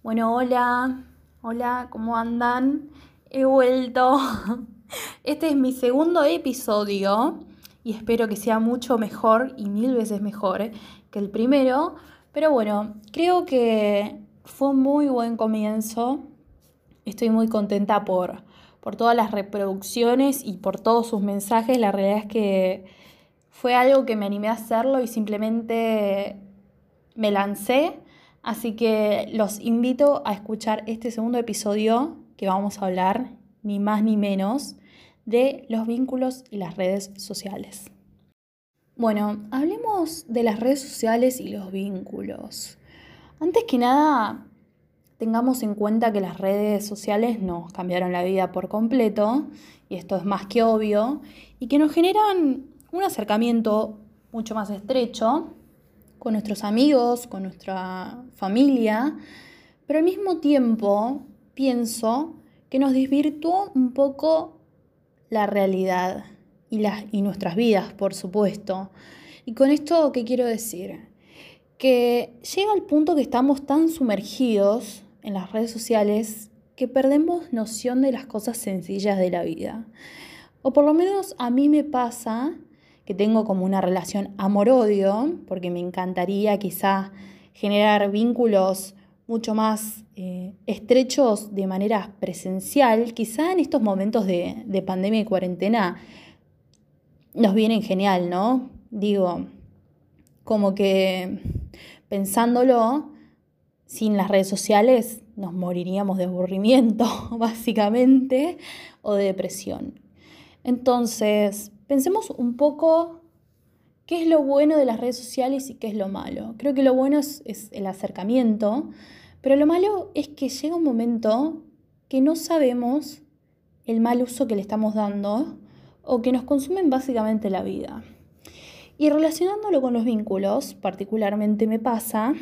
Bueno, hola, hola, ¿cómo andan? He vuelto. Este es mi segundo episodio y espero que sea mucho mejor y mil veces mejor que el primero. Pero bueno, creo que fue un muy buen comienzo. Estoy muy contenta por, por todas las reproducciones y por todos sus mensajes. La realidad es que fue algo que me animé a hacerlo y simplemente me lancé Así que los invito a escuchar este segundo episodio que vamos a hablar, ni más ni menos, de los vínculos y las redes sociales. Bueno, hablemos de las redes sociales y los vínculos. Antes que nada, tengamos en cuenta que las redes sociales nos cambiaron la vida por completo, y esto es más que obvio, y que nos generan un acercamiento mucho más estrecho con nuestros amigos, con nuestra familia, pero al mismo tiempo pienso que nos desvirtuó un poco la realidad y, y nuestras vidas, por supuesto. Y con esto, ¿qué quiero decir? Que llega al punto que estamos tan sumergidos en las redes sociales que perdemos noción de las cosas sencillas de la vida. O por lo menos a mí me pasa que tengo como una relación amor-odio, porque me encantaría quizá generar vínculos mucho más eh, estrechos de manera presencial, quizá en estos momentos de, de pandemia y cuarentena nos vienen genial, ¿no? Digo, como que pensándolo, sin las redes sociales nos moriríamos de aburrimiento, básicamente, o de depresión. Entonces, pensemos un poco qué es lo bueno de las redes sociales y qué es lo malo. Creo que lo bueno es, el acercamiento, pero lo malo es que llega un momento que no sabemos el mal uso que le estamos dando o que nos consumen básicamente la vida. Y relacionándolo con los vínculos, particularmente me pasa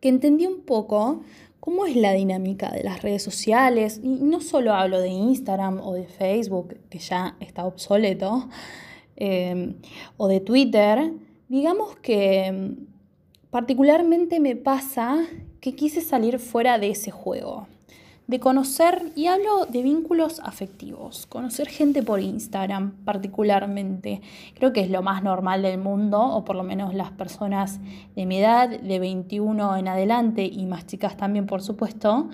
que entendí un poco cómo es la dinámica de las redes sociales, y no solo hablo de Instagram o de Facebook, que ya está obsoleto, eh, o de Twitter, digamos que mm, particularmente me pasa que quise salir fuera de ese juego de conocer, y hablo de vínculos afectivos, conocer gente por Instagram particularmente. Creo que es lo más normal del mundo, o por lo menos las personas de mi edad, de 21 en adelante, y más chicas también, por supuesto.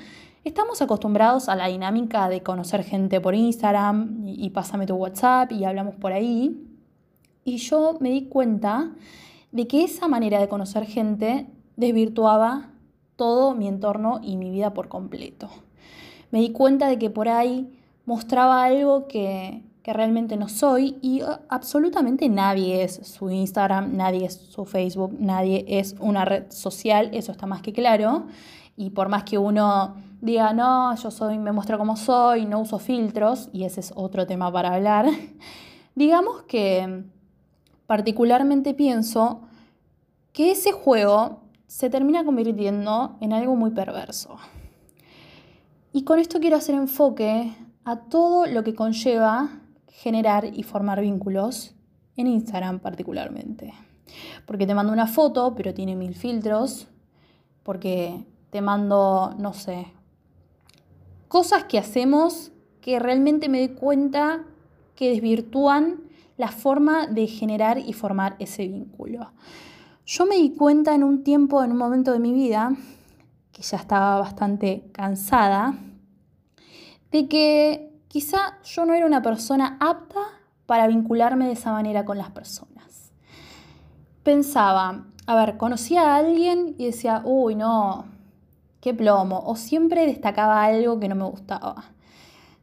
Estamos acostumbrados a la dinámica de conocer gente por Instagram y, y pásame tu WhatsApp y hablamos por ahí. Y yo me di cuenta de que esa manera de conocer gente desvirtuaba todo mi entorno y mi vida por completo me di cuenta de que por ahí mostraba algo que, realmente no soy y uh, absolutamente nadie es su Instagram, nadie es su Facebook, nadie es una red social, eso está más que claro. Y por más que uno diga, no, yo soy, me muestro como soy, no uso filtros, y ese es otro tema para hablar, digamos que particularmente pienso que ese juego se termina convirtiendo en algo muy perverso. Y con esto quiero hacer enfoque a todo lo que conlleva generar y formar vínculos en Instagram particularmente. Porque te mando una foto, pero tiene mil filtros. Porque te mando, no sé, cosas que hacemos que realmente me doy cuenta que desvirtúan la forma de generar y formar ese vínculo. Yo me di cuenta en un tiempo, en un momento de mi vida, que ya estaba bastante cansada, de que quizá yo no era una persona apta para vincularme de esa manera con las personas. Pensaba, a ver, conocía a alguien y decía, uy, no, qué plomo, o siempre destacaba algo que no me gustaba.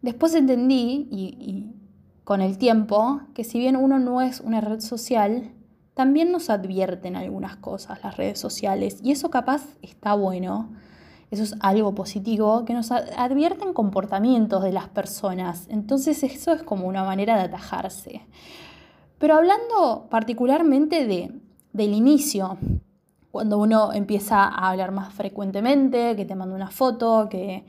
Después entendí, y, y con el tiempo, que si bien uno no es una red social, también nos advierten algunas cosas las redes sociales y eso capaz está bueno. Eso es algo positivo que nos advierten comportamientos de las personas. Entonces eso es como una manera de atajarse. Pero hablando particularmente de, del inicio, cuando uno empieza a hablar más frecuentemente, que te manda una foto, que,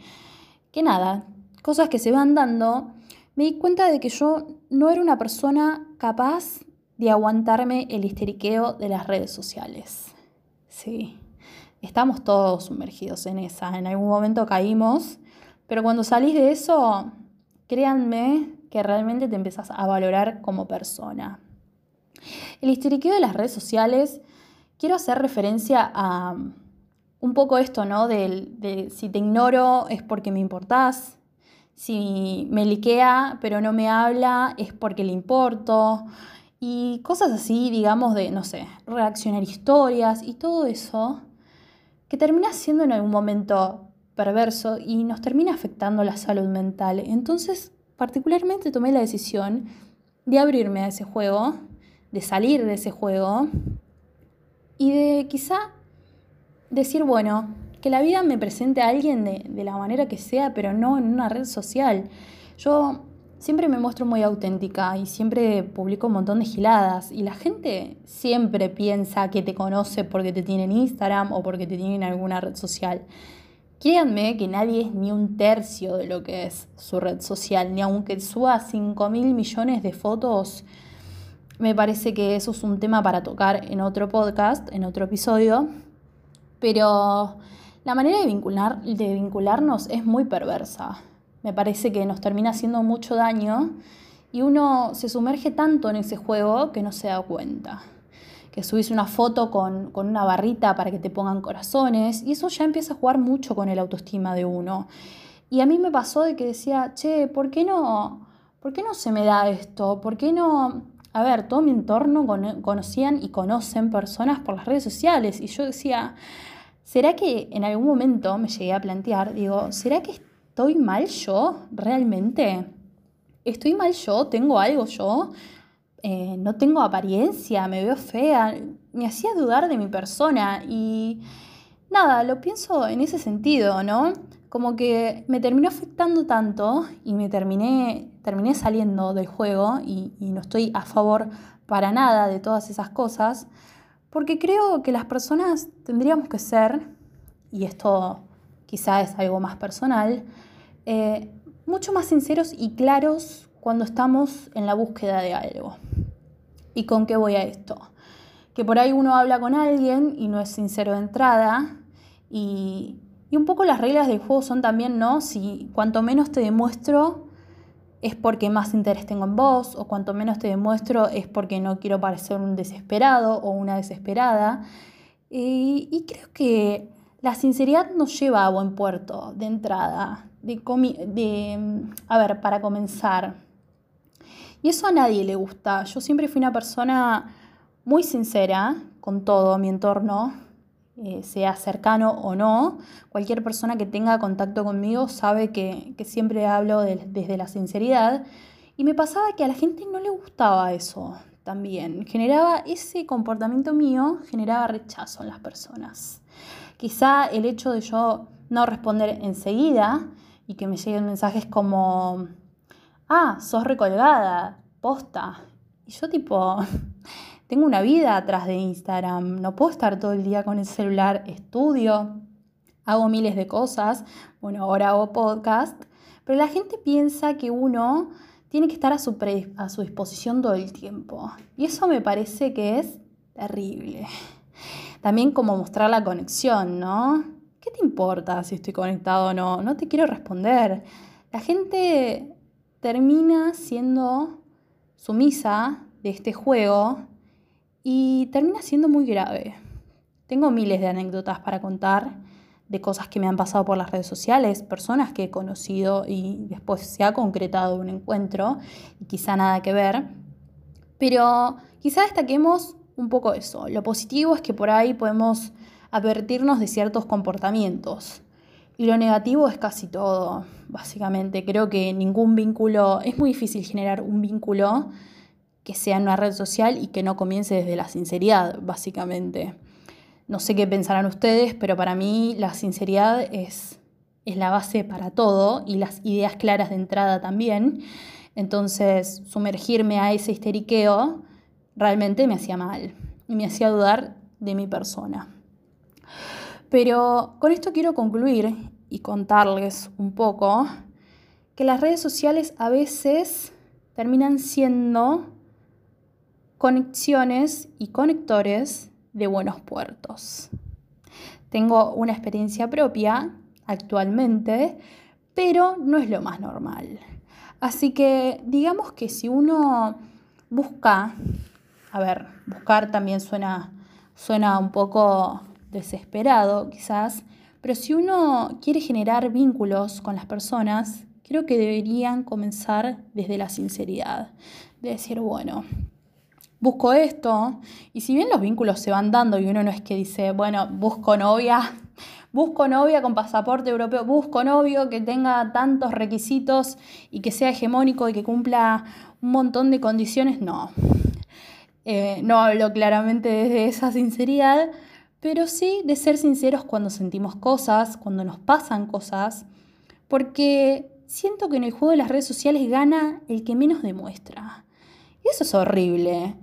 que nada, cosas que se van dando, me di cuenta de que yo no era una persona capaz de aguantarme el histeriqueo de las redes sociales. Sí, estamos todos sumergidos en esa, en algún momento caímos, pero cuando salís de eso, créanme que realmente te empezás a valorar como persona. El histeriqueo de las redes sociales, quiero hacer referencia a un poco esto, ¿no? De, si te ignoro es porque me importás, si me liquea pero no me habla es porque le importo, y cosas así, digamos, de, no sé, reaccionar historias y todo eso, que termina siendo en algún momento perverso y nos termina afectando la salud mental. Entonces, particularmente tomé la decisión de abrirme a ese juego, de salir de ese juego y de quizá decir, bueno, que la vida me presente a alguien de, de la manera que sea, pero no en una red social. Yo siempre me muestro muy auténtica y siempre publico un montón de giladas y la gente siempre piensa que te conoce porque te tiene en Instagram o porque te tiene en alguna red social. Créanme que nadie es ni un tercio de lo que es su red social, ni aunque suba 5 mil millones de fotos. Me parece que eso es un tema para tocar en otro podcast, en otro episodio. Pero la manera de, vincular, de vincularnos es muy perversa me parece que nos termina haciendo mucho daño y uno se sumerge tanto en ese juego que no se da cuenta. Que subís una foto con, una barrita para que te pongan corazones y eso ya empieza a jugar mucho con el autoestima de uno. Y a mí me pasó de que decía, che, ¿por qué no, ¿por qué no se me da esto? ¿Por qué no? A ver, todo mi entorno conocían y conocen personas por las redes sociales y yo decía, ¿será que en algún momento me llegué a plantear, digo, ¿será que ¿Estoy mal yo realmente? ¿Estoy mal yo? ¿Tengo algo yo? Eh, no tengo apariencia, me veo fea. Me hacía dudar de mi persona y nada, lo pienso en ese sentido, ¿no? Como que me terminó afectando tanto y me terminé, terminé saliendo del juego y, y no estoy a favor para nada de todas esas cosas, porque creo que las personas tendríamos que ser, y esto quizá es algo más personal, eh, mucho más sinceros y claros cuando estamos en la búsqueda de algo. ¿Y con qué voy a esto? Que por ahí uno habla con alguien y no es sincero de entrada y, y un poco las reglas del juego son también, ¿no? Si cuanto menos te demuestro es porque más interés tengo en vos, o cuanto menos te demuestro es porque no quiero parecer un desesperado o una desesperada. Y, y creo que la sinceridad nos lleva a buen puerto de entrada, de, a ver, para comenzar. Y eso a nadie le gusta. Yo siempre fui una persona muy sincera con todo mi entorno, eh, sea cercano o no. Cualquier persona que tenga contacto conmigo sabe que, siempre hablo desde la sinceridad. Y me pasaba que a la gente no le gustaba eso también. Generaba ese comportamiento mío, generaba rechazo en las personas. Quizá el hecho de yo no responder enseguida y que me lleguen mensajes como, ah, sos recolgada, posta. Y yo tipo, tengo una vida atrás de Instagram, no puedo estar todo el día con el celular, estudio, hago miles de cosas, bueno, ahora hago podcast, pero la gente piensa que uno tiene que estar a su, disposición todo el tiempo. Y eso me parece que es terrible. También como mostrar la conexión, ¿no? ¿Qué te importa si estoy conectado o no? No te quiero responder. La gente termina siendo sumisa de este juego y termina siendo muy grave. Tengo miles de anécdotas para contar de cosas que me han pasado por las redes sociales, personas que he conocido y después se ha concretado un encuentro y quizá nada que ver. Pero quizá destaquemos un poco eso. Lo positivo es que por ahí podemos advertirnos de ciertos comportamientos. Y lo negativo es casi todo, básicamente. Creo que ningún vínculo, es muy difícil generar un vínculo que sea en una red social y que no comience desde la sinceridad, básicamente. No sé qué pensarán ustedes, pero para mí la sinceridad es, es la base para todo y las ideas claras de entrada también. Entonces, sumergirme a ese histeriqueo realmente me hacía mal y me hacía dudar de mi persona. Pero con esto quiero concluir y contarles un poco que las redes sociales a veces terminan siendo conexiones y conectores de buenos puertos. tengo una experiencia propia actualmente, pero no es lo más normal. Así que digamos que si uno busca, a ver, buscar también suena, suena un poco desesperado quizás, pero si uno quiere generar vínculos con las personas, creo que deberían comenzar desde la sinceridad, de decir, bueno, busco esto, y si bien los vínculos se van dando y uno no es que dice, bueno, busco novia, busco novia con pasaporte europeo, busco novio que tenga tantos requisitos y que sea hegemónico y que cumpla un montón de condiciones, no. Eh, no hablo claramente desde esa sinceridad, pero sí de ser sinceros cuando sentimos cosas, cuando nos pasan cosas, porque siento que en el juego de las redes sociales gana el que menos demuestra. Y eso es horrible.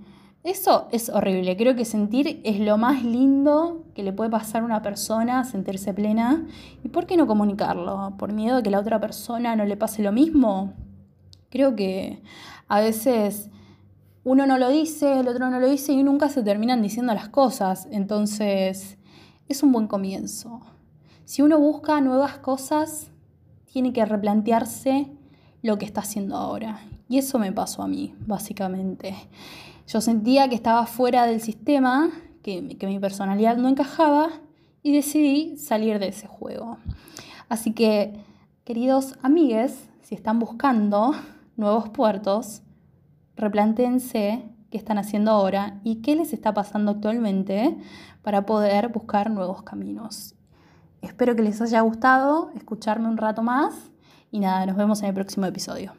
Eso es horrible. Creo que sentir es lo más lindo que le puede pasar a una persona, sentirse plena. ¿Y por qué no comunicarlo? ¿Por miedo a que la otra persona no le pase lo mismo? Creo que a veces uno no lo dice, el otro no lo dice y nunca se terminan diciendo las cosas. Entonces, es un buen comienzo. Si uno busca nuevas cosas, tiene que replantearse lo que está haciendo ahora. Y eso me pasó a mí, básicamente. Yo sentía que estaba fuera del sistema, que, que mi personalidad no encajaba y decidí salir de ese juego. Así que, queridos amigues, si están buscando nuevos puertos, replantense qué están haciendo ahora y qué les está pasando actualmente para poder buscar nuevos caminos. Espero que les haya gustado escucharme un rato más y nada, nos vemos en el próximo episodio.